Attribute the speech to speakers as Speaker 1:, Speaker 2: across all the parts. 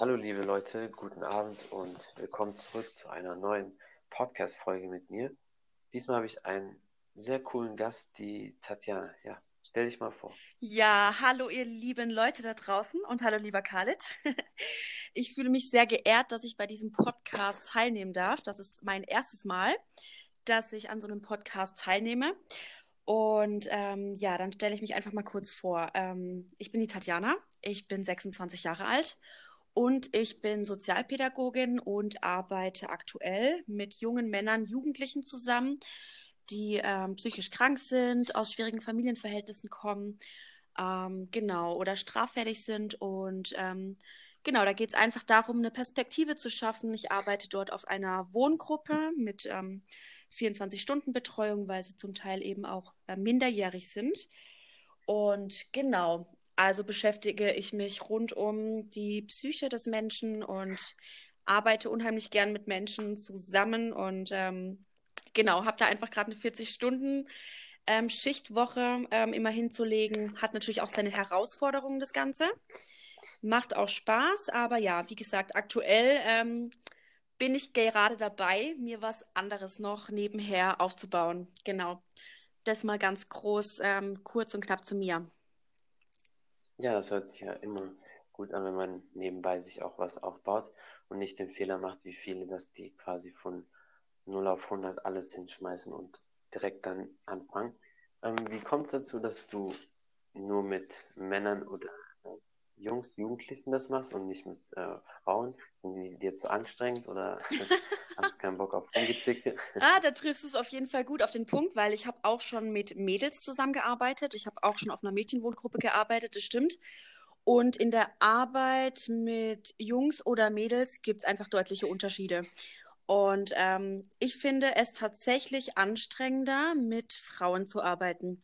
Speaker 1: Hallo liebe Leute, guten Abend und willkommen zurück zu einer neuen Podcast-Folge mit mir. Diesmal habe ich einen sehr coolen Gast, die Tatjana. Ja, stell dich mal vor.
Speaker 2: Ja, hallo ihr lieben Leute da draußen und hallo lieber Khalid. Ich fühle mich sehr geehrt, dass ich bei diesem Podcast teilnehmen darf. Das ist mein erstes Mal, dass ich an so einem Podcast teilnehme. Und ähm, ja, dann stelle ich mich einfach mal kurz vor. Ähm, ich bin die Tatjana, ich bin 26 Jahre alt und ich bin Sozialpädagogin und arbeite aktuell mit jungen Männern, Jugendlichen zusammen, die ähm, psychisch krank sind, aus schwierigen Familienverhältnissen kommen, ähm, genau, oder straffällig sind. Und ähm, genau, da geht es einfach darum, eine Perspektive zu schaffen. Ich arbeite dort auf einer Wohngruppe mit 24-Stunden-Betreuung, ähm, weil sie zum Teil eben auch äh, minderjährig sind. Und genau, also beschäftige ich mich rund um die Psyche des Menschen und arbeite unheimlich gern mit Menschen zusammen und ähm, genau, habe da einfach gerade eine 40 Stunden ähm, Schichtwoche ähm, immer hinzulegen. Hat natürlich auch seine Herausforderungen, das Ganze. Macht auch Spaß, aber ja, wie gesagt, aktuell ähm, bin ich gerade dabei, mir was anderes noch nebenher aufzubauen. Genau. Das mal ganz groß, ähm, kurz und knapp zu mir.
Speaker 1: Ja, das hört sich ja immer gut an, wenn man nebenbei sich auch was aufbaut und nicht den Fehler macht, wie viele, dass die quasi von 0 auf 100 alles hinschmeißen und direkt dann anfangen. Ähm, wie kommt es dazu, dass du nur mit Männern oder Jungs, Jugendlichen das machst und nicht mit äh, Frauen? Sind die dir zu anstrengend oder hast du keinen Bock auf Rumgezicke?
Speaker 2: ah, da triffst du es auf jeden Fall gut auf den Punkt, weil ich habe auch schon mit Mädels zusammengearbeitet. Ich habe auch schon auf einer Mädchenwohngruppe gearbeitet, das stimmt. Und in der Arbeit mit Jungs oder Mädels gibt es einfach deutliche Unterschiede. Und ähm, ich finde es tatsächlich anstrengender, mit Frauen zu arbeiten.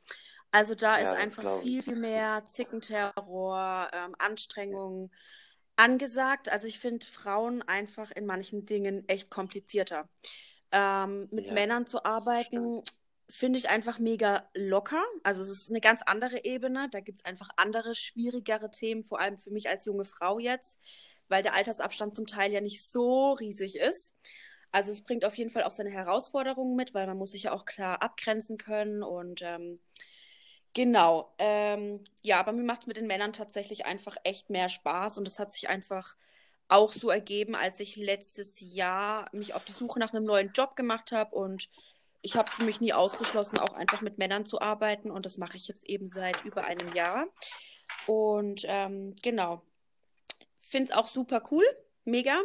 Speaker 2: Also da ja, ist einfach viel, viel mehr Zickenterror, ähm, Anstrengung angesagt. Also ich finde Frauen einfach in manchen Dingen echt komplizierter. Ähm, mit ja, Männern zu arbeiten, finde ich einfach mega locker. Also es ist eine ganz andere Ebene. Da gibt es einfach andere, schwierigere Themen, vor allem für mich als junge Frau jetzt, weil der Altersabstand zum Teil ja nicht so riesig ist. Also es bringt auf jeden Fall auch seine Herausforderungen mit, weil man muss sich ja auch klar abgrenzen können und ähm, genau. Ähm, ja, aber mir macht es mit den Männern tatsächlich einfach echt mehr Spaß und es hat sich einfach auch so ergeben, als ich letztes Jahr mich auf die Suche nach einem neuen Job gemacht habe und ich habe es für mich nie ausgeschlossen, auch einfach mit Männern zu arbeiten und das mache ich jetzt eben seit über einem Jahr. Und ähm, genau, finde es auch super cool mega.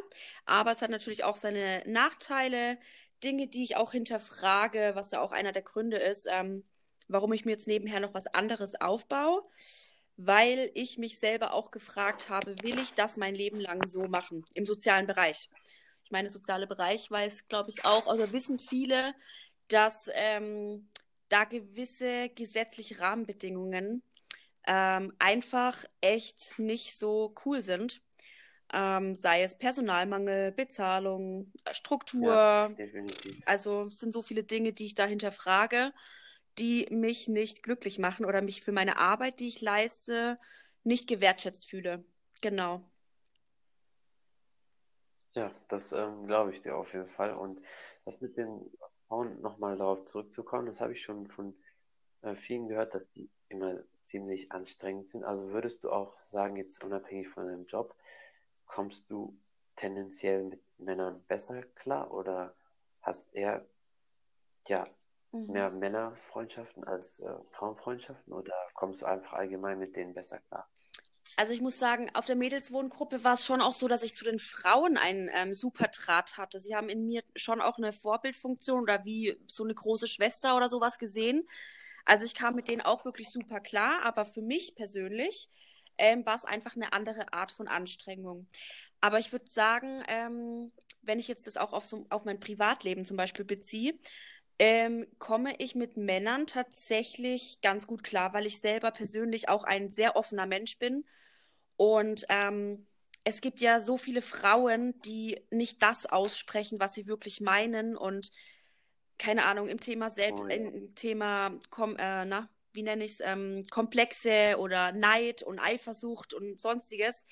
Speaker 2: Aber es hat natürlich auch seine Nachteile, Dinge, die ich auch hinterfrage, was ja auch einer der Gründe ist, ähm, warum ich mir jetzt nebenher noch was anderes aufbaue. Weil ich mich selber auch gefragt habe, will ich das mein Leben lang so machen im sozialen Bereich? Ich meine, soziale Bereich weiß, glaube ich, auch, also wissen viele, dass ähm, da gewisse gesetzliche Rahmenbedingungen ähm, einfach echt nicht so cool sind ähm, sei es Personalmangel, Bezahlung, äh, Struktur. Ja, also es sind so viele Dinge, die ich dahinter frage, die mich nicht glücklich machen oder mich für meine Arbeit, die ich leiste, nicht gewertschätzt fühle. Genau.
Speaker 1: Ja, das ähm, glaube ich dir auf jeden Fall. Und das mit den Frauen nochmal darauf zurückzukommen, das habe ich schon von äh, vielen gehört, dass die immer ziemlich anstrengend sind. Also würdest du auch sagen, jetzt unabhängig von deinem Job, kommst du tendenziell mit Männern besser klar oder hast eher ja, mhm. mehr Männerfreundschaften als äh, Frauenfreundschaften oder kommst du einfach allgemein mit denen besser klar?
Speaker 2: Also ich muss sagen, auf der Mädelswohngruppe war es schon auch so, dass ich zu den Frauen einen ähm, super Draht hatte. Sie haben in mir schon auch eine Vorbildfunktion oder wie so eine große Schwester oder sowas gesehen. Also ich kam mit denen auch wirklich super klar, aber für mich persönlich ähm, war es einfach eine andere Art von Anstrengung. Aber ich würde sagen, ähm, wenn ich jetzt das auch auf, so, auf mein Privatleben zum Beispiel beziehe, ähm, komme ich mit Männern tatsächlich ganz gut klar, weil ich selber persönlich auch ein sehr offener Mensch bin. Und ähm, es gibt ja so viele Frauen, die nicht das aussprechen, was sie wirklich meinen und keine Ahnung, im Thema selbst, oh, ja. im Thema, komm, äh, na, wie nenne ich es, ähm, Komplexe oder Neid und Eifersucht und sonstiges,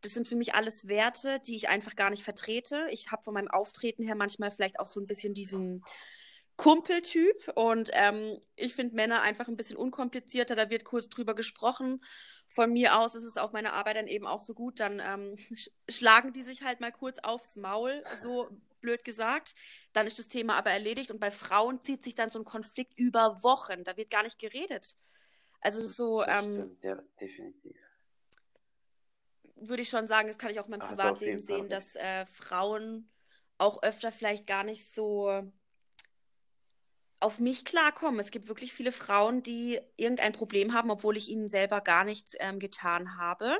Speaker 2: Das sind für mich alles Werte, die ich einfach gar nicht vertrete. Ich habe von meinem Auftreten her manchmal vielleicht auch so ein bisschen diesen Kumpeltyp und ähm, ich finde Männer einfach ein bisschen unkomplizierter. Da wird kurz drüber gesprochen. Von mir aus ist es auf meiner Arbeit dann eben auch so gut. Dann ähm, sch schlagen die sich halt mal kurz aufs Maul, so blöd gesagt. Dann ist das Thema aber erledigt und bei Frauen zieht sich dann so ein Konflikt über Wochen. Da wird gar nicht geredet. Also so.
Speaker 1: Das
Speaker 2: ähm,
Speaker 1: stimmt, ja, definitiv.
Speaker 2: würde ich schon sagen, das kann ich auch in meinem Privatleben sehen, dass äh, Frauen auch öfter vielleicht gar nicht so auf mich klarkommen. Es gibt wirklich viele Frauen, die irgendein Problem haben, obwohl ich ihnen selber gar nichts ähm, getan habe.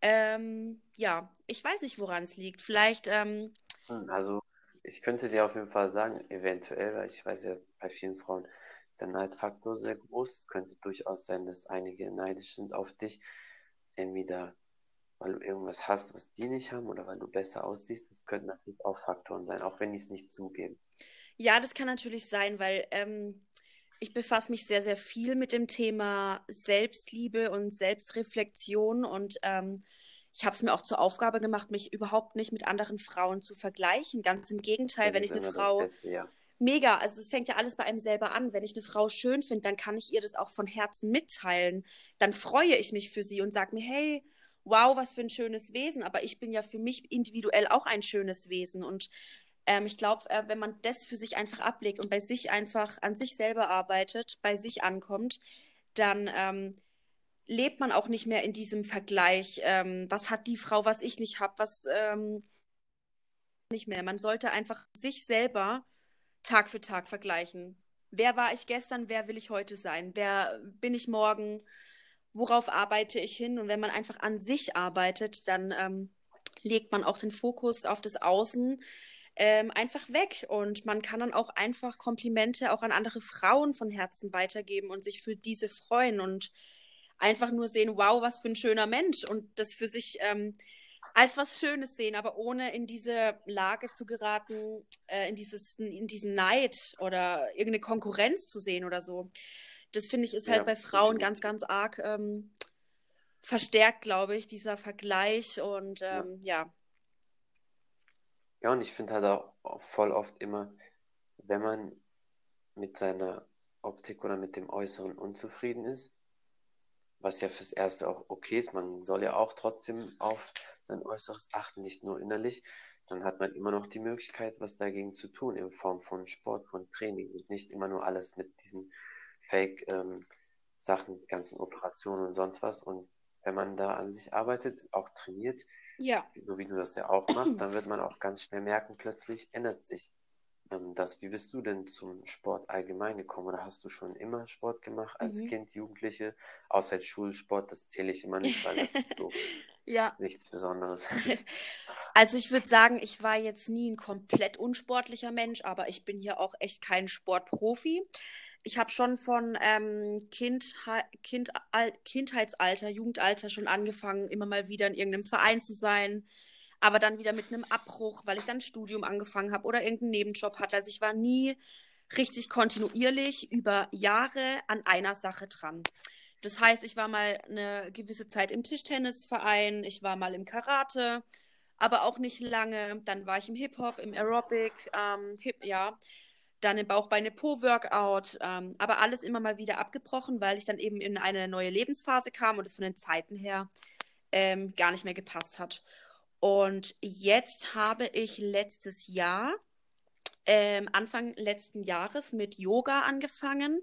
Speaker 2: Ähm, ja, ich weiß nicht, woran es liegt. Vielleicht, ähm,
Speaker 1: Hm, Also, ich könnte dir auf jeden Fall sagen, eventuell, weil ich weiß ja, bei vielen Frauen ist der Neidfaktor sehr groß. Es könnte durchaus sein, dass einige neidisch sind auf dich, entweder weil du irgendwas hast, was die nicht haben, oder weil du besser aussiehst. Das könnten natürlich auch Faktoren sein, auch wenn die es nicht zugeben.
Speaker 2: Ja, das kann natürlich sein, weil ähm, ich befasse mich sehr, sehr viel mit dem Thema Selbstliebe und Selbstreflexion und ähm, ich habe es mir auch zur Aufgabe gemacht, mich überhaupt nicht mit anderen Frauen zu vergleichen. Ganz im Gegenteil,
Speaker 1: Das
Speaker 2: wenn ich eine Frau
Speaker 1: Beste, ja.
Speaker 2: Mega, also es fängt ja alles bei einem selber an. Wenn ich eine Frau schön finde, dann kann ich ihr das auch von Herzen mitteilen. Dann freue ich mich für sie und sage mir, hey, wow, was für ein schönes Wesen. Aber ich bin ja für mich individuell auch ein schönes Wesen. Und ähm, ich glaube, äh, wenn man das für sich einfach ablegt und bei sich einfach an sich selber arbeitet, bei sich ankommt, dann ähm, lebt man auch nicht mehr in diesem Vergleich. Ähm, was hat die Frau, was ich nicht habe, was ähm, nicht mehr. Man sollte einfach sich selber Tag für Tag vergleichen. Wer war ich gestern? Wer will ich heute sein? Wer bin ich morgen? Worauf arbeite ich hin? Und wenn man einfach an sich arbeitet, dann ähm, legt man auch den Fokus auf das Außen ähm, einfach weg. Und man kann dann auch einfach Komplimente auch an andere Frauen von Herzen weitergeben und sich für diese freuen und einfach nur sehen, wow, was für ein schöner Mensch und das für sich ähm, als was Schönes sehen, aber ohne in diese Lage zu geraten, äh, in dieses, in diesen Neid oder irgendeine Konkurrenz zu sehen oder so. Das finde ich ist halt
Speaker 1: Ja,
Speaker 2: bei Frauen ganz, ganz arg ähm, verstärkt, glaube ich, dieser Vergleich und ähm, ja.
Speaker 1: Ja, und ich finde halt auch voll oft immer, wenn man mit seiner Optik oder mit dem Äußeren unzufrieden ist, was ja fürs Erste auch okay ist, man soll ja auch trotzdem auf sein Äußeres achten, nicht nur innerlich, dann hat man immer noch die Möglichkeit, was dagegen zu tun, in Form von Sport, von Training und nicht immer nur alles mit diesen Fake-Sachen, ganzen Operationen und sonst was. Und wenn man da an sich arbeitet, auch trainiert,
Speaker 2: Ja,
Speaker 1: so wie du das ja auch machst, dann wird man auch ganz schnell merken, plötzlich ändert sich ähm, das. Wie bist du denn zum Sport allgemein gekommen? Oder hast du schon immer Sport gemacht als
Speaker 2: mhm.
Speaker 1: Kind, Jugendliche? Außer Schulsport, das zähle ich immer nicht, weil das ist so
Speaker 2: Ja,
Speaker 1: nichts Besonderes.
Speaker 2: also ich würde sagen, ich war jetzt nie ein komplett unsportlicher Mensch, aber ich bin hier auch echt kein Sportprofi. Ich habe schon von ähm, kind, kind, Al Kindheitsalter, Jugendalter schon angefangen, immer mal wieder in irgendeinem Verein zu sein, aber dann wieder mit einem Abbruch, weil ich dann Studium angefangen habe oder irgendeinen Nebenjob hatte. Also ich war nie richtig kontinuierlich über Jahre an einer Sache dran. Das heißt, ich war mal eine gewisse Zeit im Tischtennisverein, ich war mal im Karate, aber auch nicht lange. Dann war ich im Hip-Hop, im Aerobic, ähm, Hip, ja, dann im Bauchbeine-Po-Workout, ähm, aber alles immer mal wieder abgebrochen, weil ich dann eben in eine neue Lebensphase kam und es von den Zeiten her ähm, gar nicht mehr gepasst hat. Und jetzt habe ich letztes Jahr, ähm, Anfang letzten Jahres mit Yoga angefangen.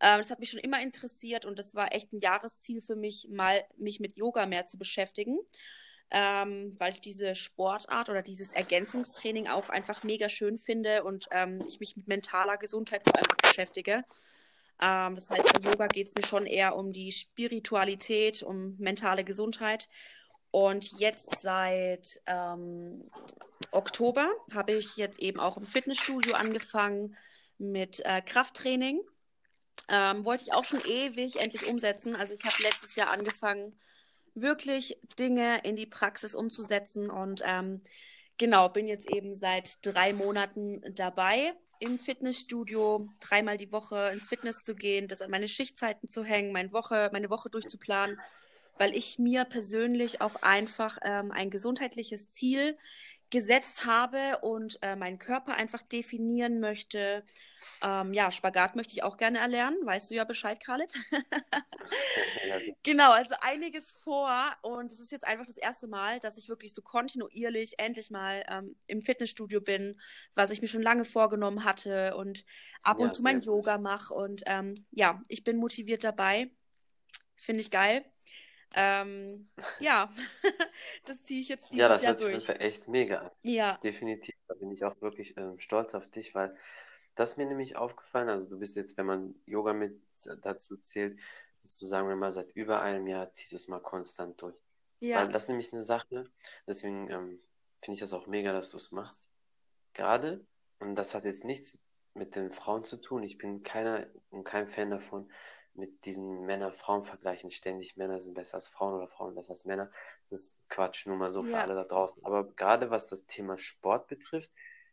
Speaker 2: Ähm, das hat mich schon immer interessiert und das war echt ein Jahresziel für mich, mal mich mit Yoga mehr zu beschäftigen, ähm, weil ich diese Sportart oder dieses Ergänzungstraining auch einfach mega schön finde und ähm, ich mich mit mentaler Gesundheit vor allem beschäftige. Ähm, das heißt, bei Yoga geht es mir schon eher um die Spiritualität, um mentale Gesundheit. Und jetzt seit ähm, Oktober habe ich jetzt eben auch im Fitnessstudio angefangen mit äh, Krafttraining. Ähm, wollte ich auch schon ewig endlich umsetzen. Also ich habe letztes Jahr angefangen, wirklich Dinge in die Praxis umzusetzen. Und ähm, genau, bin jetzt eben seit drei Monaten dabei im Fitnessstudio, dreimal die Woche ins Fitness zu gehen, das an meine Schichtzeiten zu hängen, meine Woche, meine Woche durchzuplanen weil ich mir persönlich auch einfach ähm, ein gesundheitliches Ziel gesetzt habe und äh, meinen Körper einfach definieren möchte. Ähm, ja, Spagat möchte ich auch gerne erlernen, weißt du ja Bescheid, Khaled. genau, also einiges vor und es ist jetzt einfach das erste Mal, dass ich wirklich so kontinuierlich endlich mal ähm, im Fitnessstudio bin, was ich mir schon lange vorgenommen hatte und ab ja, und zu mein Yoga mache und ähm, ja, ich bin motiviert dabei. Finde ich geil. Ähm, ja, das ziehe ich jetzt dieses
Speaker 1: Ja, das
Speaker 2: Jahr
Speaker 1: hört sich echt mega an.
Speaker 2: Ja,
Speaker 1: Definitiv. Da bin ich auch wirklich ähm, stolz auf dich, weil das mir nämlich aufgefallen. Also du bist jetzt, wenn man Yoga mit dazu zählt, bist du, sagen wir mal, seit über einem Jahr ziehst du es mal konstant durch. Weil
Speaker 2: ja,
Speaker 1: das ist nämlich eine Sache, deswegen ähm, finde ich das auch mega, dass du es machst. Gerade, und das hat jetzt nichts mit den Frauen zu tun. Ich bin keiner und kein Fan davon, mit diesen Männer-Frauen-Vergleichen ständig, Männer sind besser als Frauen oder Frauen besser als Männer. Das ist Quatsch, nur mal so für
Speaker 2: ja,
Speaker 1: alle da draußen. Aber gerade was das Thema Sport betrifft,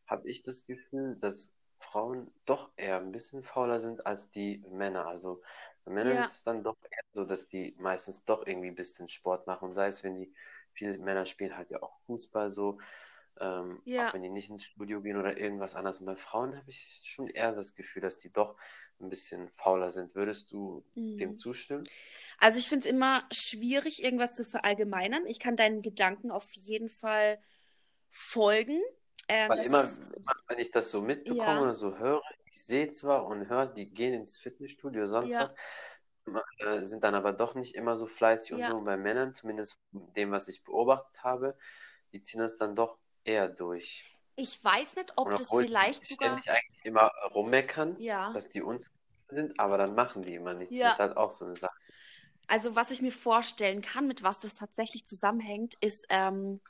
Speaker 1: habe ich das Gefühl, dass Frauen doch eher ein bisschen fauler sind als die Männer. Also bei Männern
Speaker 2: ja,
Speaker 1: ist es dann doch eher so, dass die meistens doch irgendwie ein bisschen Sport machen. Und sei es, wenn die, viele Männer spielen halt ja auch Fußball so, ähm, auch
Speaker 2: ja.
Speaker 1: wenn die nicht ins Studio gehen oder irgendwas anderes. Und bei Frauen habe ich schon eher das Gefühl, dass die doch ein bisschen fauler sind. Würdest du dem
Speaker 2: Mhm.
Speaker 1: zustimmen?
Speaker 2: Also ich finde es immer schwierig, irgendwas zu verallgemeinern. Ich kann deinen Gedanken auf jeden Fall folgen. Ähm,
Speaker 1: Weil immer,
Speaker 2: ist,
Speaker 1: immer, wenn ich das so mitbekomme
Speaker 2: ja,
Speaker 1: oder so höre, ich sehe zwar und höre, die gehen ins Fitnessstudio, sonst
Speaker 2: ja,
Speaker 1: was, äh, sind dann aber doch nicht immer so fleißig und so.
Speaker 2: ja.
Speaker 1: Und bei Männern, zumindest von dem, was ich beobachtet habe, die ziehen das dann doch eher durch.
Speaker 2: Ich weiß nicht, ob das
Speaker 1: obwohl die
Speaker 2: vielleicht sogar,
Speaker 1: ständig eigentlich immer rummeckern,
Speaker 2: ja,
Speaker 1: dass die unzufrieden sind, aber dann machen die immer nichts. Das ist
Speaker 2: ja.
Speaker 1: halt auch so eine Sache.
Speaker 2: Also was ich mir vorstellen kann, mit was das tatsächlich zusammenhängt, ist ähm,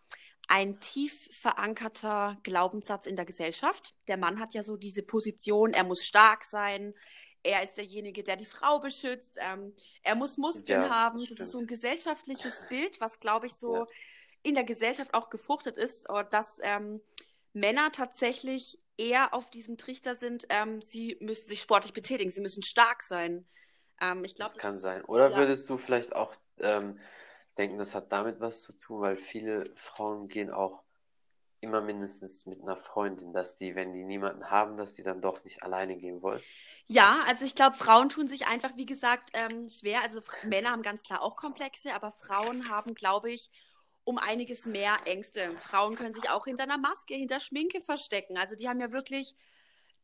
Speaker 2: ein tief verankerter Glaubenssatz in der Gesellschaft. Der Mann hat ja so diese Position, er muss stark sein, er ist derjenige, der die Frau beschützt, ähm, er muss Muskeln
Speaker 1: Ja,
Speaker 2: haben.
Speaker 1: das
Speaker 2: Das ist so ein gesellschaftliches Bild, was, glaube ich,
Speaker 1: Ja,
Speaker 2: so in der Gesellschaft auch gefruchtet ist, äh, dass ähm, Männer tatsächlich eher auf diesem Trichter sind, ähm, sie müssen sich sportlich betätigen, sie müssen stark sein. Ähm, ich glaube,
Speaker 1: das
Speaker 2: das
Speaker 1: kann
Speaker 2: ist,
Speaker 1: sein. Oder
Speaker 2: ja,
Speaker 1: würdest du vielleicht auch ähm, denken, das hat damit was zu tun, weil viele Frauen gehen auch immer mindestens mit einer Freundin, dass die, wenn die niemanden haben, dass die dann doch nicht alleine gehen wollen.
Speaker 2: Ja, also ich glaube, Frauen tun sich einfach, wie gesagt, ähm, schwer. Also Männer haben ganz klar auch Komplexe, aber Frauen haben, glaube ich, um einiges mehr Ängste. Frauen können sich auch hinter einer Maske, hinter Schminke verstecken. Also die haben ja wirklich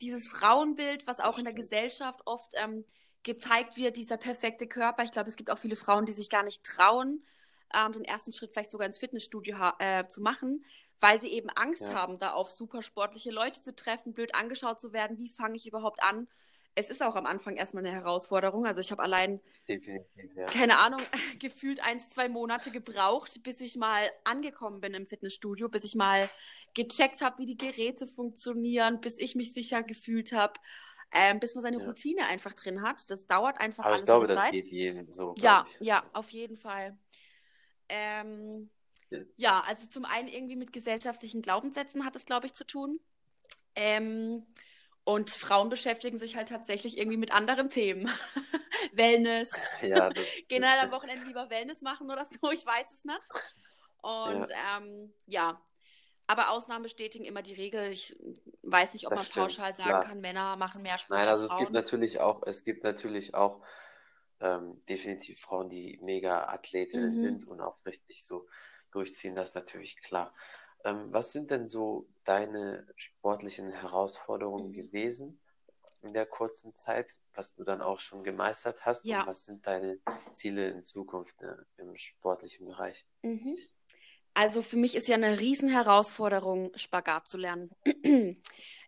Speaker 2: dieses Frauenbild, was auch in der. Gesellschaft oft ähm, gezeigt wird, dieser perfekte Körper. Ich glaube, es gibt auch viele Frauen, die sich gar nicht trauen, ähm, den ersten Schritt vielleicht sogar ins Fitnessstudio äh, zu machen, weil sie eben Angst
Speaker 1: Ja,
Speaker 2: haben, da auf super sportliche Leute zu treffen, blöd angeschaut zu werden. Wie fange ich überhaupt an? Es ist auch am Anfang erstmal eine Herausforderung. Also ich habe allein
Speaker 1: ja.
Speaker 2: keine Ahnung, gefühlt eins, zwei Monate gebraucht, bis ich mal angekommen bin im Fitnessstudio, bis ich mal gecheckt habe, wie die Geräte funktionieren, bis ich mich sicher gefühlt habe, ähm, bis man seine
Speaker 1: Ja.
Speaker 2: Routine einfach drin hat. Das dauert einfach
Speaker 1: Aber ich
Speaker 2: alles
Speaker 1: glaube,
Speaker 2: seine
Speaker 1: das
Speaker 2: Zeit.
Speaker 1: geht jedem so, glaube
Speaker 2: Ja,
Speaker 1: ich.
Speaker 2: ja, auf jeden Fall. Ähm,
Speaker 1: Ja,
Speaker 2: ja, also zum einen irgendwie mit gesellschaftlichen Glaubenssätzen hat es, glaube ich, zu tun. Ähm, und Frauen beschäftigen sich halt tatsächlich irgendwie mit anderen Themen. Wellness.
Speaker 1: Ja,
Speaker 2: Gehen halt am. Wochenende lieber Wellness machen oder so, ich weiß es nicht. Und
Speaker 1: Ja,
Speaker 2: ähm, ja, aber Ausnahmen bestätigen immer die Regel. Ich weiß nicht, ob
Speaker 1: das
Speaker 2: man
Speaker 1: stimmt,
Speaker 2: pauschal sagen
Speaker 1: klar.
Speaker 2: kann, Männer machen mehr Sport
Speaker 1: Nein,
Speaker 2: als
Speaker 1: also es gibt natürlich auch, es gibt natürlich auch ähm, definitiv Frauen, die mega Athletinnen
Speaker 2: Mhm.
Speaker 1: sind und auch richtig so durchziehen, das ist natürlich klar. Ähm, was sind denn so deine sportlichen Herausforderungen
Speaker 2: Mhm.
Speaker 1: gewesen in der kurzen Zeit, was du dann auch schon gemeistert hast und
Speaker 2: Ja.
Speaker 1: was sind deine Ziele in Zukunft äh, im sportlichen Bereich?
Speaker 2: Mhm. Also für mich ist ja eine Riesenherausforderung, Spagat zu lernen.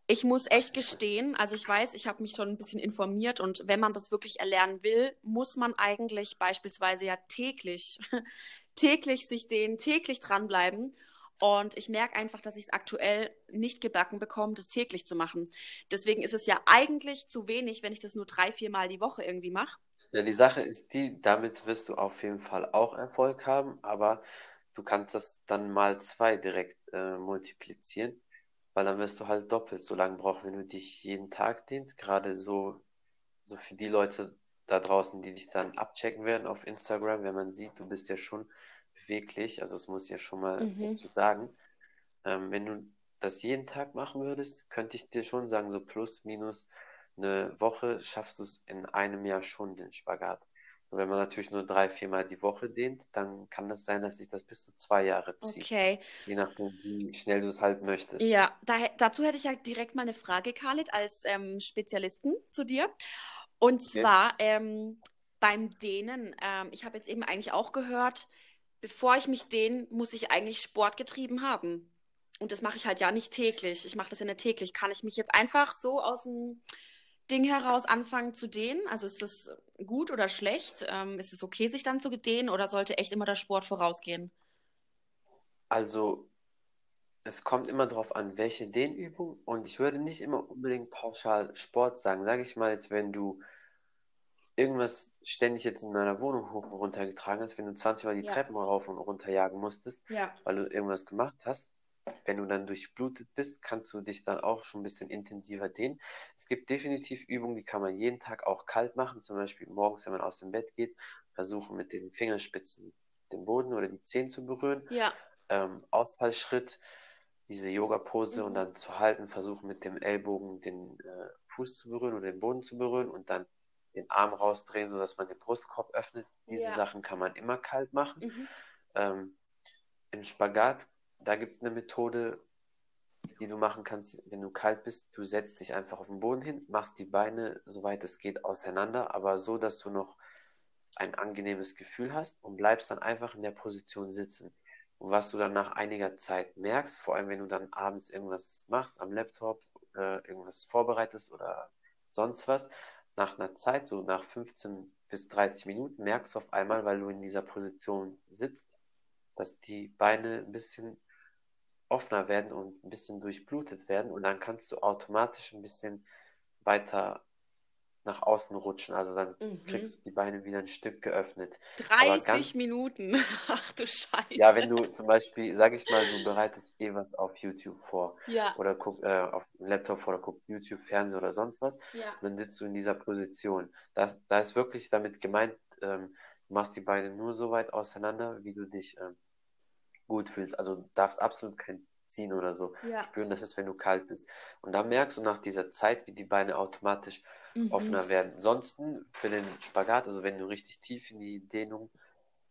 Speaker 2: Ich muss echt gestehen, also ich weiß, ich habe mich schon ein bisschen informiert und wenn man das wirklich erlernen will, muss man eigentlich beispielsweise ja täglich, täglich sich den, täglich dranbleiben. Und ich merke einfach, dass ich es aktuell nicht gebacken bekomme, das täglich zu machen. Deswegen ist es ja eigentlich zu wenig, wenn ich das nur drei, vier Mal die Woche irgendwie mache.
Speaker 1: Ja, die Sache ist die, damit wirst du auf jeden Fall auch Erfolg haben, aber du kannst das dann mal zwei direkt äh, multiplizieren, weil dann wirst du halt doppelt so lange brauchen, wenn du dich jeden Tag dehnst. Gerade so, so für die Leute, da draußen, die dich dann abchecken werden auf Instagram, wenn man sieht, du bist ja schon beweglich, also das muss ich ja schon mal
Speaker 2: Mhm.
Speaker 1: dazu sagen. Ähm, wenn du das jeden Tag machen würdest, könnte ich dir schon sagen, so plus, minus eine Woche schaffst du es in einem Jahr schon, den Spagat. Und wenn man natürlich nur drei, viermal die Woche dehnt, dann kann das sein, dass sich das bis zu zwei Jahre zieht.
Speaker 2: Okay.
Speaker 1: Je nachdem, wie schnell du es halt möchtest.
Speaker 2: Ja, da, dazu hätte ich ja direkt mal eine Frage, Khalid, als ähm, Spezialisten zu dir. Und
Speaker 1: Okay.
Speaker 2: zwar ähm, beim Dehnen. Ähm, ich habe jetzt eben eigentlich auch gehört, bevor ich mich dehne, muss ich eigentlich Sport getrieben haben. Und das mache ich halt ja nicht täglich. Ich mache das ja nicht täglich. Kann ich mich jetzt einfach so aus dem Ding heraus anfangen zu dehnen? Also ist das gut oder schlecht? Ähm, ist es okay, sich dann zu dehnen oder sollte echt immer der Sport vorausgehen?
Speaker 1: Also, es kommt immer darauf an, welche Dehnübung. Und ich würde nicht immer unbedingt pauschal Sport sagen. Sage ich mal jetzt, wenn du irgendwas ständig jetzt in deiner Wohnung hoch und runter getragen hast, wenn du 20 Mal die
Speaker 2: Ja.
Speaker 1: Treppen rauf und runter jagen musstest,
Speaker 2: Ja.
Speaker 1: weil du irgendwas gemacht hast, wenn du dann durchblutet bist, kannst du dich dann auch schon ein bisschen intensiver dehnen. Es gibt definitiv Übungen, die kann man jeden Tag auch kalt machen. Zum Beispiel morgens, wenn man aus dem Bett geht, versuchen mit den Fingerspitzen den Boden oder die Zehen zu berühren.
Speaker 2: Ja.
Speaker 1: Ähm, Ausfallschritt, diese Yoga-Pose und
Speaker 2: Mhm.
Speaker 1: dann zu halten, versuchen mit dem Ellbogen den äh, Fuß zu berühren oder den Boden zu berühren und dann den Arm rausdrehen, sodass man den Brustkorb öffnet. Diese
Speaker 2: Ja.
Speaker 1: Sachen kann man immer kalt machen.
Speaker 2: Mhm.
Speaker 1: Ähm, Im Spagat, da gibt es eine Methode, die du machen kannst, wenn du kalt bist. Du setzt dich einfach auf den Boden hin, machst die Beine, soweit es geht, auseinander, aber so, dass du noch ein angenehmes Gefühl hast und bleibst dann einfach in der Position sitzen. Und was du dann nach einiger Zeit merkst, vor allem wenn du dann abends irgendwas machst am Laptop, äh, irgendwas vorbereitest oder sonst was, nach einer Zeit, so nach 15 bis 30 Minuten, merkst du auf einmal, weil du in dieser Position sitzt, dass die Beine ein bisschen offener werden und ein bisschen durchblutet werden und dann kannst du automatisch ein bisschen weiter nach außen rutschen. Also dann
Speaker 2: Mhm.
Speaker 1: kriegst du die Beine wieder ein Stück geöffnet.
Speaker 2: 30
Speaker 1: ganz-
Speaker 2: Minuten. Ach du Scheiße.
Speaker 1: Ja, wenn du zum Beispiel, sag ich mal, du bereitest eh was auf YouTube vor
Speaker 2: Ja,
Speaker 1: oder guck äh, auf dem Laptop vor oder guckst YouTube, Fernsehen oder sonst was,
Speaker 2: ja.
Speaker 1: und dann sitzt du in dieser Position. Das, da ist wirklich damit gemeint, ähm, du machst die Beine nur so weit auseinander, wie du dich ähm, gut fühlst. Also du darfst absolut kein Ziehen oder so
Speaker 2: Ja.
Speaker 1: spüren. Das ist, wenn du kalt bist. Und dann merkst du nach dieser Zeit, wie die Beine automatisch
Speaker 2: Mhm.
Speaker 1: offener werden. Ansonsten für den Spagat, also wenn du richtig tief in die Dehnung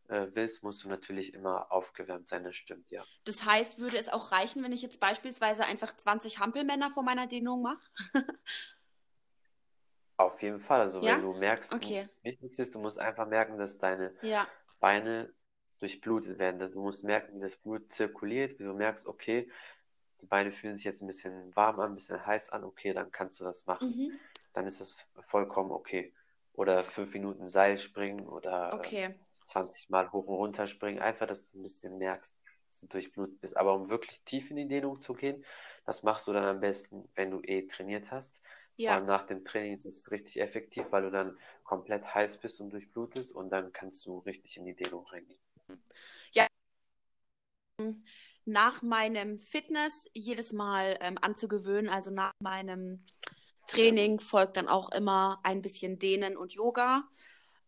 Speaker 1: äh, willst, musst du natürlich immer aufgewärmt sein, das stimmt, ja.
Speaker 2: Das heißt, würde es auch reichen, wenn ich jetzt beispielsweise einfach 20 Hampelmänner vor meiner Dehnung mache?
Speaker 1: Auf jeden Fall. Also
Speaker 2: Ja?
Speaker 1: wenn du merkst,
Speaker 2: Okay.
Speaker 1: wichtig ist, du musst einfach merken, dass deine
Speaker 2: Ja,
Speaker 1: Beine durchblutet werden. Du musst merken, wie das Blut zirkuliert, wie du merkst, okay, die Beine fühlen sich jetzt ein bisschen warm an, ein bisschen heiß an, okay, dann kannst du das machen.
Speaker 2: mhm.
Speaker 1: Dann ist das vollkommen okay. Oder fünf Minuten Seil springen oder äh,
Speaker 2: Okay.
Speaker 1: 20 Mal hoch und runter springen, einfach, dass du ein bisschen merkst, dass du durchblutet bist. Aber um wirklich tief in die Dehnung zu gehen, das machst du dann am besten, wenn du eh trainiert hast. Vor
Speaker 2: Ja,
Speaker 1: allem nach dem Training ist es richtig effektiv, weil du dann komplett heiß bist und durchblutet und dann kannst du richtig in die Dehnung reingehen.
Speaker 2: nach meinem Fitness jedes Mal ähm, anzugewöhnen, also nach meinem Training folgt dann auch immer ein bisschen Dehnen und Yoga.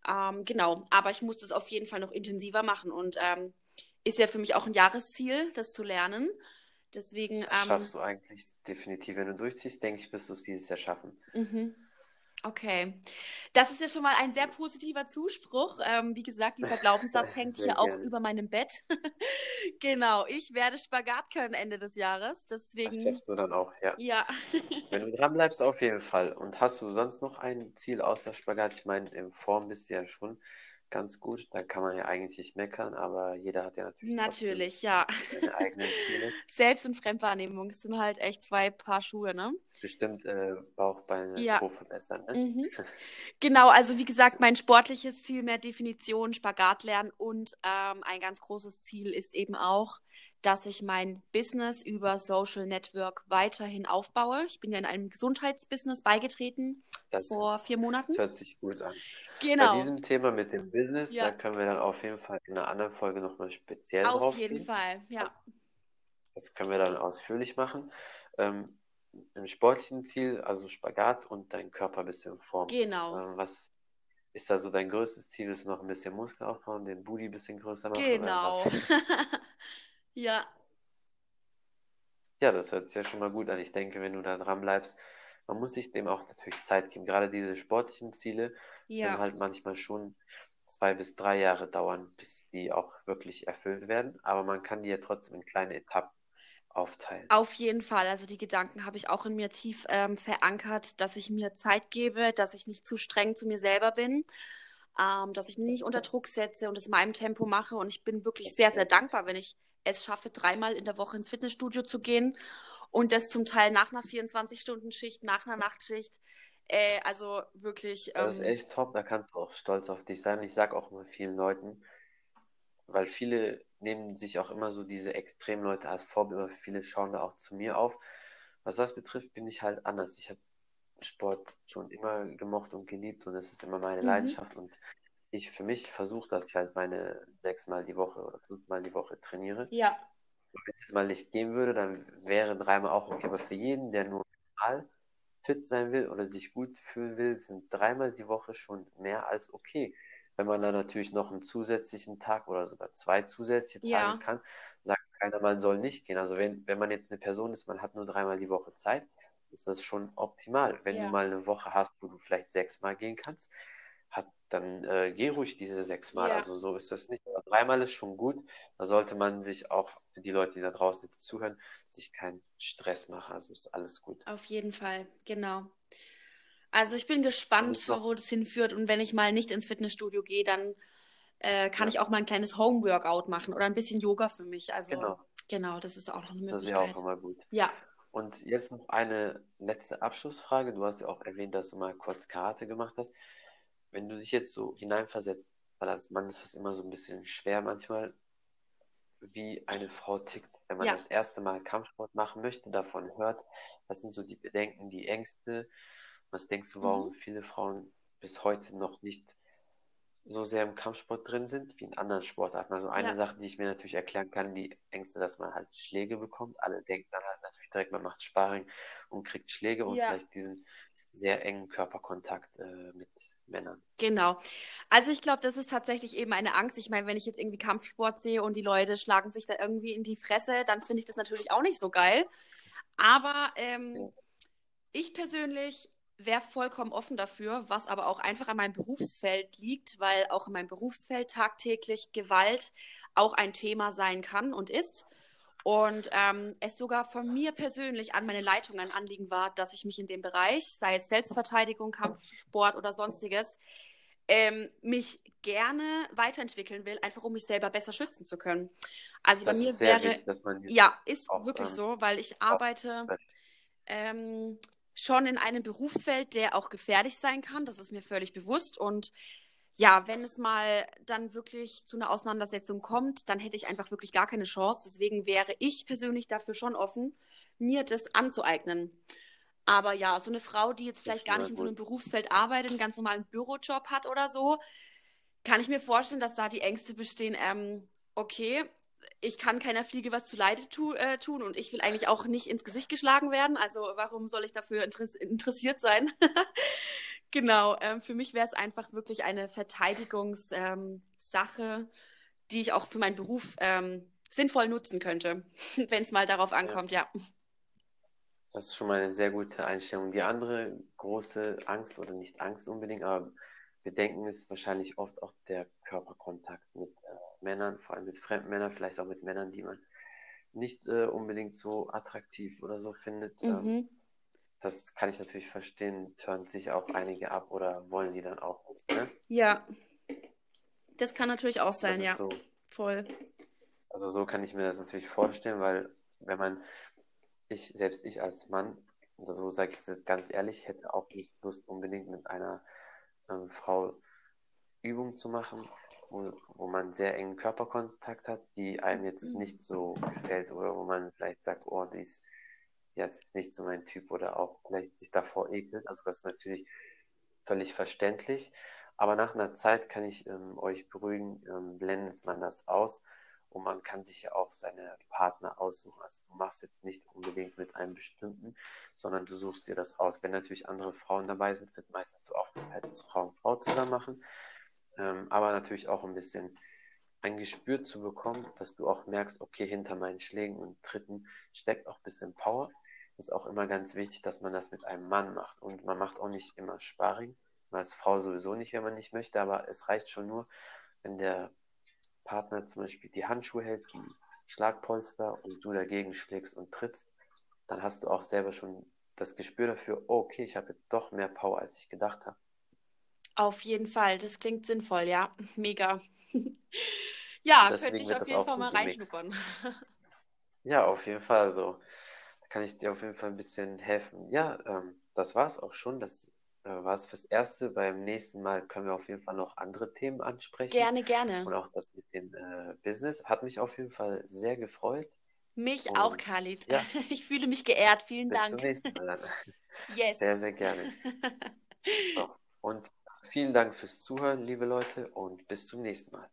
Speaker 2: Ähm, genau, aber ich muss das auf jeden Fall noch intensiver machen und ähm, ist ja für mich auch ein Jahresziel, das zu lernen. Deswegen,
Speaker 1: Das
Speaker 2: ähm,
Speaker 1: schaffst du eigentlich definitiv. Wenn du durchziehst, denke ich, wirst du es dieses Jahr schaffen.
Speaker 2: Mhm. Okay. Das ist ja schon mal ein sehr positiver Zuspruch. Ähm, wie gesagt, dieser Glaubenssatz hängt hier auch
Speaker 1: gerne.
Speaker 2: über meinem Bett. Genau, ich werde Spagat können Ende des Jahres.
Speaker 1: Das
Speaker 2: Deswegen,
Speaker 1: schaffst du dann auch, ja.
Speaker 2: ja.
Speaker 1: Wenn du dran bleibst, auf jeden Fall. Und hast du sonst noch ein Ziel außer Spagat? Ich meine, in Form bist du ja schon ganz gut. Da kann man ja eigentlich nicht meckern, aber jeder hat ja natürlich
Speaker 2: Natürlich, ja.
Speaker 1: seine eigenen Ziele.
Speaker 2: Selbst- und Fremdwahrnehmung das sind halt echt zwei Paar Schuhe, ne?
Speaker 1: Bestimmt äh, Bauchbeine
Speaker 2: Ja.
Speaker 1: Verbessern, ne?
Speaker 2: Mhm. Genau, also wie gesagt, mein sportliches Ziel, mehr Definition, Spagat lernen und ähm, ein ganz großes Ziel ist eben auch, dass ich mein Business über Social Network weiterhin aufbaue. Ich bin ja in einem Gesundheitsbusiness beigetreten
Speaker 1: Das,
Speaker 2: vor vier Monaten.
Speaker 1: das hört sich gut an. Bei
Speaker 2: Genau,
Speaker 1: diesem Thema mit dem Business,
Speaker 2: Ja.
Speaker 1: da können wir dann auf jeden Fall in einer anderen Folge nochmal speziell
Speaker 2: auf
Speaker 1: drauf
Speaker 2: jeden
Speaker 1: gehen.
Speaker 2: Fall, ja.
Speaker 1: Das können wir dann ausführlich machen. Ähm, Im sportlichen Ziel, also Spagat und dein Körper ein bisschen in Form.
Speaker 2: Genau.
Speaker 1: Ähm, was ist da so dein größtes Ziel, ist noch ein bisschen Muskel aufbauen, den Booty ein bisschen größer machen?
Speaker 2: Genau. ja.
Speaker 1: Ja, das hört sich ja schon mal gut an. Ich denke, wenn du da dran bleibst, man muss sich dem auch natürlich Zeit geben. Gerade diese sportlichen Ziele
Speaker 2: Ja.
Speaker 1: können halt manchmal schon zwei bis drei Jahre dauern, bis die auch wirklich erfüllt werden. Aber man kann die ja trotzdem in kleine Etappen aufteilen.
Speaker 2: Auf jeden Fall. Also die Gedanken habe ich auch in mir tief ähm, verankert, dass ich mir Zeit gebe, dass ich nicht zu streng zu mir selber bin, ähm, dass ich mich nicht unter Druck setze und es in meinem Tempo mache. Und ich bin wirklich sehr, sehr dankbar, wenn ich es schaffe, dreimal in der Woche ins Fitnessstudio zu gehen und das zum Teil nach einer 24-Stunden-Schicht, nach einer Nachtschicht. Äh, also wirklich.
Speaker 1: Das ist
Speaker 2: Ähm,
Speaker 1: echt top, da kannst du auch stolz auf dich sein. Ich sage auch immer vielen Leuten, weil viele nehmen sich auch immer so diese Extremleute als Vorbild, aber viele schauen da auch zu mir auf. Was das betrifft, bin ich halt anders. Ich habe Sport schon immer gemocht und geliebt und es ist immer meine
Speaker 2: mhm.
Speaker 1: Leidenschaft und ich für mich versuche, dass ich halt meine sechsmal die Woche oder fünfmal die Woche trainiere.
Speaker 2: Ja,
Speaker 1: Wenn es mal nicht gehen würde, dann wäre dreimal auch okay. Aber für jeden, der nur normal fit sein will oder sich gut fühlen will, sind dreimal die Woche schon mehr als okay. Wenn man dann natürlich noch einen zusätzlichen Tag oder sogar zwei zusätzliche Tage
Speaker 2: ja,
Speaker 1: kann, sagt keiner, man soll nicht gehen. Also wenn, wenn man jetzt eine Person ist, man hat nur dreimal die Woche Zeit, ist das schon optimal. Wenn du
Speaker 2: ja,
Speaker 1: mal eine Woche hast, wo du vielleicht sechsmal gehen kannst, dann äh, geh ruhig diese sechsmal.
Speaker 2: ja.
Speaker 1: Also so ist das nicht. Aber dreimal ist schon gut. Da sollte man sich auch, für die Leute, die da draußen zuhören, sich keinen Stress machen. Also ist alles gut.
Speaker 2: Auf jeden Fall, genau. Also ich bin gespannt, wo das hinführt. Und wenn ich mal nicht ins Fitnessstudio gehe, dann äh, kann
Speaker 1: ja,
Speaker 2: ich auch mal ein kleines Home-Workout machen oder ein bisschen Yoga für mich. Also
Speaker 1: genau.
Speaker 2: genau, das ist auch noch eine
Speaker 1: Das ist ja auch
Speaker 2: Möglichkeit.
Speaker 1: immer gut.
Speaker 2: Ja,
Speaker 1: Und jetzt noch eine letzte Abschlussfrage. Du hast ja auch erwähnt, dass du mal kurz Karate gemacht hast. Wenn du dich jetzt so hineinversetzt, weil als Mann ist das immer so ein bisschen schwer manchmal, wie eine Frau tickt, wenn man
Speaker 2: ja,
Speaker 1: das erste Mal Kampfsport machen möchte, davon hört, was sind so die Bedenken, die Ängste, was denkst du,
Speaker 2: mhm.
Speaker 1: warum viele Frauen bis heute noch nicht so sehr im Kampfsport drin sind wie in anderen Sportarten. Also eine
Speaker 2: ja,
Speaker 1: Sache, die ich mir natürlich erklären kann, die Ängste, dass man halt Schläge bekommt. Alle denken dann halt natürlich direkt, man macht Sparring und kriegt Schläge und
Speaker 2: ja.
Speaker 1: vielleicht diesen sehr engen Körperkontakt äh, mit Männern.
Speaker 2: Genau. Also ich glaube, das ist tatsächlich eben eine Angst. Ich meine, wenn ich jetzt irgendwie Kampfsport sehe und die Leute schlagen sich da irgendwie in die Fresse, dann finde ich das natürlich auch nicht so geil. Aber ähm, ich persönlich wäre vollkommen offen dafür, was aber auch einfach an meinem Berufsfeld liegt, weil auch in meinem Berufsfeld tagtäglich Gewalt auch ein Thema sein kann und ist. Und ähm, es sogar von mir persönlich an meine Leitung ein Anliegen war, dass ich mich in dem Bereich, sei es Selbstverteidigung, Kampfsport oder sonstiges, ähm, mich gerne weiterentwickeln will, einfach um mich selber besser schützen zu können. Also bei
Speaker 1: Das
Speaker 2: mir
Speaker 1: ist sehr
Speaker 2: wäre,
Speaker 1: wichtig, dass man dies
Speaker 2: ja, ist
Speaker 1: auch,
Speaker 2: wirklich
Speaker 1: ähm,
Speaker 2: so, weil ich arbeite ähm, schon in einem Berufsfeld, der auch gefährlich sein kann. Das ist mir völlig bewusst. Und ja, wenn es mal dann wirklich zu einer Auseinandersetzung kommt, dann hätte ich einfach wirklich gar keine Chance. Deswegen wäre ich persönlich dafür schon offen, mir das anzueignen. Aber ja, so eine Frau, die jetzt vielleicht gar nicht in so einem. Berufsfeld arbeitet, einen ganz normalen Bürojob hat oder so, kann ich mir vorstellen, dass da die Ängste bestehen, ähm, okay, ich kann keiner Fliege was zuleide tu, äh, tun und ich will eigentlich auch nicht ins Gesicht geschlagen werden. Also warum soll ich dafür interess interessiert sein? Genau, ähm, für mich wäre es einfach wirklich eine Verteidigungssache, ähm, die ich auch für meinen Beruf ähm, sinnvoll nutzen könnte, wenn es mal darauf
Speaker 1: Ja,
Speaker 2: ankommt, ja.
Speaker 1: das ist schon mal eine sehr gute Einstellung. Die andere große Angst oder nicht Angst unbedingt, aber Bedenken ist wahrscheinlich oft auch der Körperkontakt mit äh, Männern, vor allem mit fremden Männern, vielleicht auch mit Männern, die man nicht äh, unbedingt so attraktiv oder so findet. Ähm,
Speaker 2: Mhm.
Speaker 1: Das kann ich natürlich verstehen, turnt sich auch einige ab oder wollen die dann auch nicht, ne?
Speaker 2: Ja, das kann natürlich auch sein, ja.
Speaker 1: so,
Speaker 2: Voll.
Speaker 1: also so kann ich mir das natürlich vorstellen, weil wenn man, ich, selbst ich als Mann, also so sage ich es jetzt ganz ehrlich, hätte auch nicht Lust unbedingt mit einer ähm, Frau Übung zu machen, wo, wo man sehr engen Körperkontakt hat, die einem jetzt
Speaker 2: Mhm.
Speaker 1: nicht so gefällt oder wo man vielleicht sagt, oh, die ist, ja, ist jetzt nicht so mein Typ oder auch vielleicht sich davor ekelt. Also das ist natürlich völlig verständlich. Aber nach einer Zeit kann ich ähm, euch beruhigen, ähm, blendet man das aus und man kann sich ja auch seine Partner aussuchen. Also du machst jetzt nicht unbedingt mit einem bestimmten, sondern du suchst dir das aus. Wenn natürlich andere Frauen dabei sind, wird meistens so auch als Frau und Frau zusammen machen. Ähm, aber natürlich auch ein bisschen ein Gespür zu bekommen, dass du auch merkst, okay, hinter meinen Schlägen und Tritten steckt auch ein bisschen Power. Ist auch immer ganz wichtig, dass man das mit einem Mann macht. Und man macht auch nicht immer Sparring, als Frau sowieso nicht, wenn man nicht möchte, aber es reicht schon nur, wenn der Partner zum Beispiel die Handschuhe hält, die Schlagpolster und du dagegen schlägst und trittst, dann hast du auch selber schon das Gespür dafür, oh, okay, ich habe jetzt doch mehr Power, als ich gedacht habe.
Speaker 2: Auf jeden Fall, das klingt sinnvoll, ja, mega. ja, könnte ich auf jeden Fall so mal reinschnuppern.
Speaker 1: ja, auf jeden Fall. So, kann ich dir auf jeden Fall ein bisschen helfen. Ja, ähm, das war es auch schon. Das äh, war es fürs Erste. Beim nächsten Mal können wir auf jeden Fall noch andere Themen ansprechen.
Speaker 2: Gerne, gerne.
Speaker 1: Und auch das mit dem äh, Business. Hat mich auf jeden Fall sehr gefreut.
Speaker 2: Mich Und, auch, Khalid. Ja, ich fühle mich geehrt. Vielen
Speaker 1: bis
Speaker 2: Dank.
Speaker 1: Bis zum nächsten Mal.
Speaker 2: yes.
Speaker 1: Sehr, sehr gerne. So. Und vielen Dank fürs Zuhören, liebe Leute, und bis zum nächsten Mal.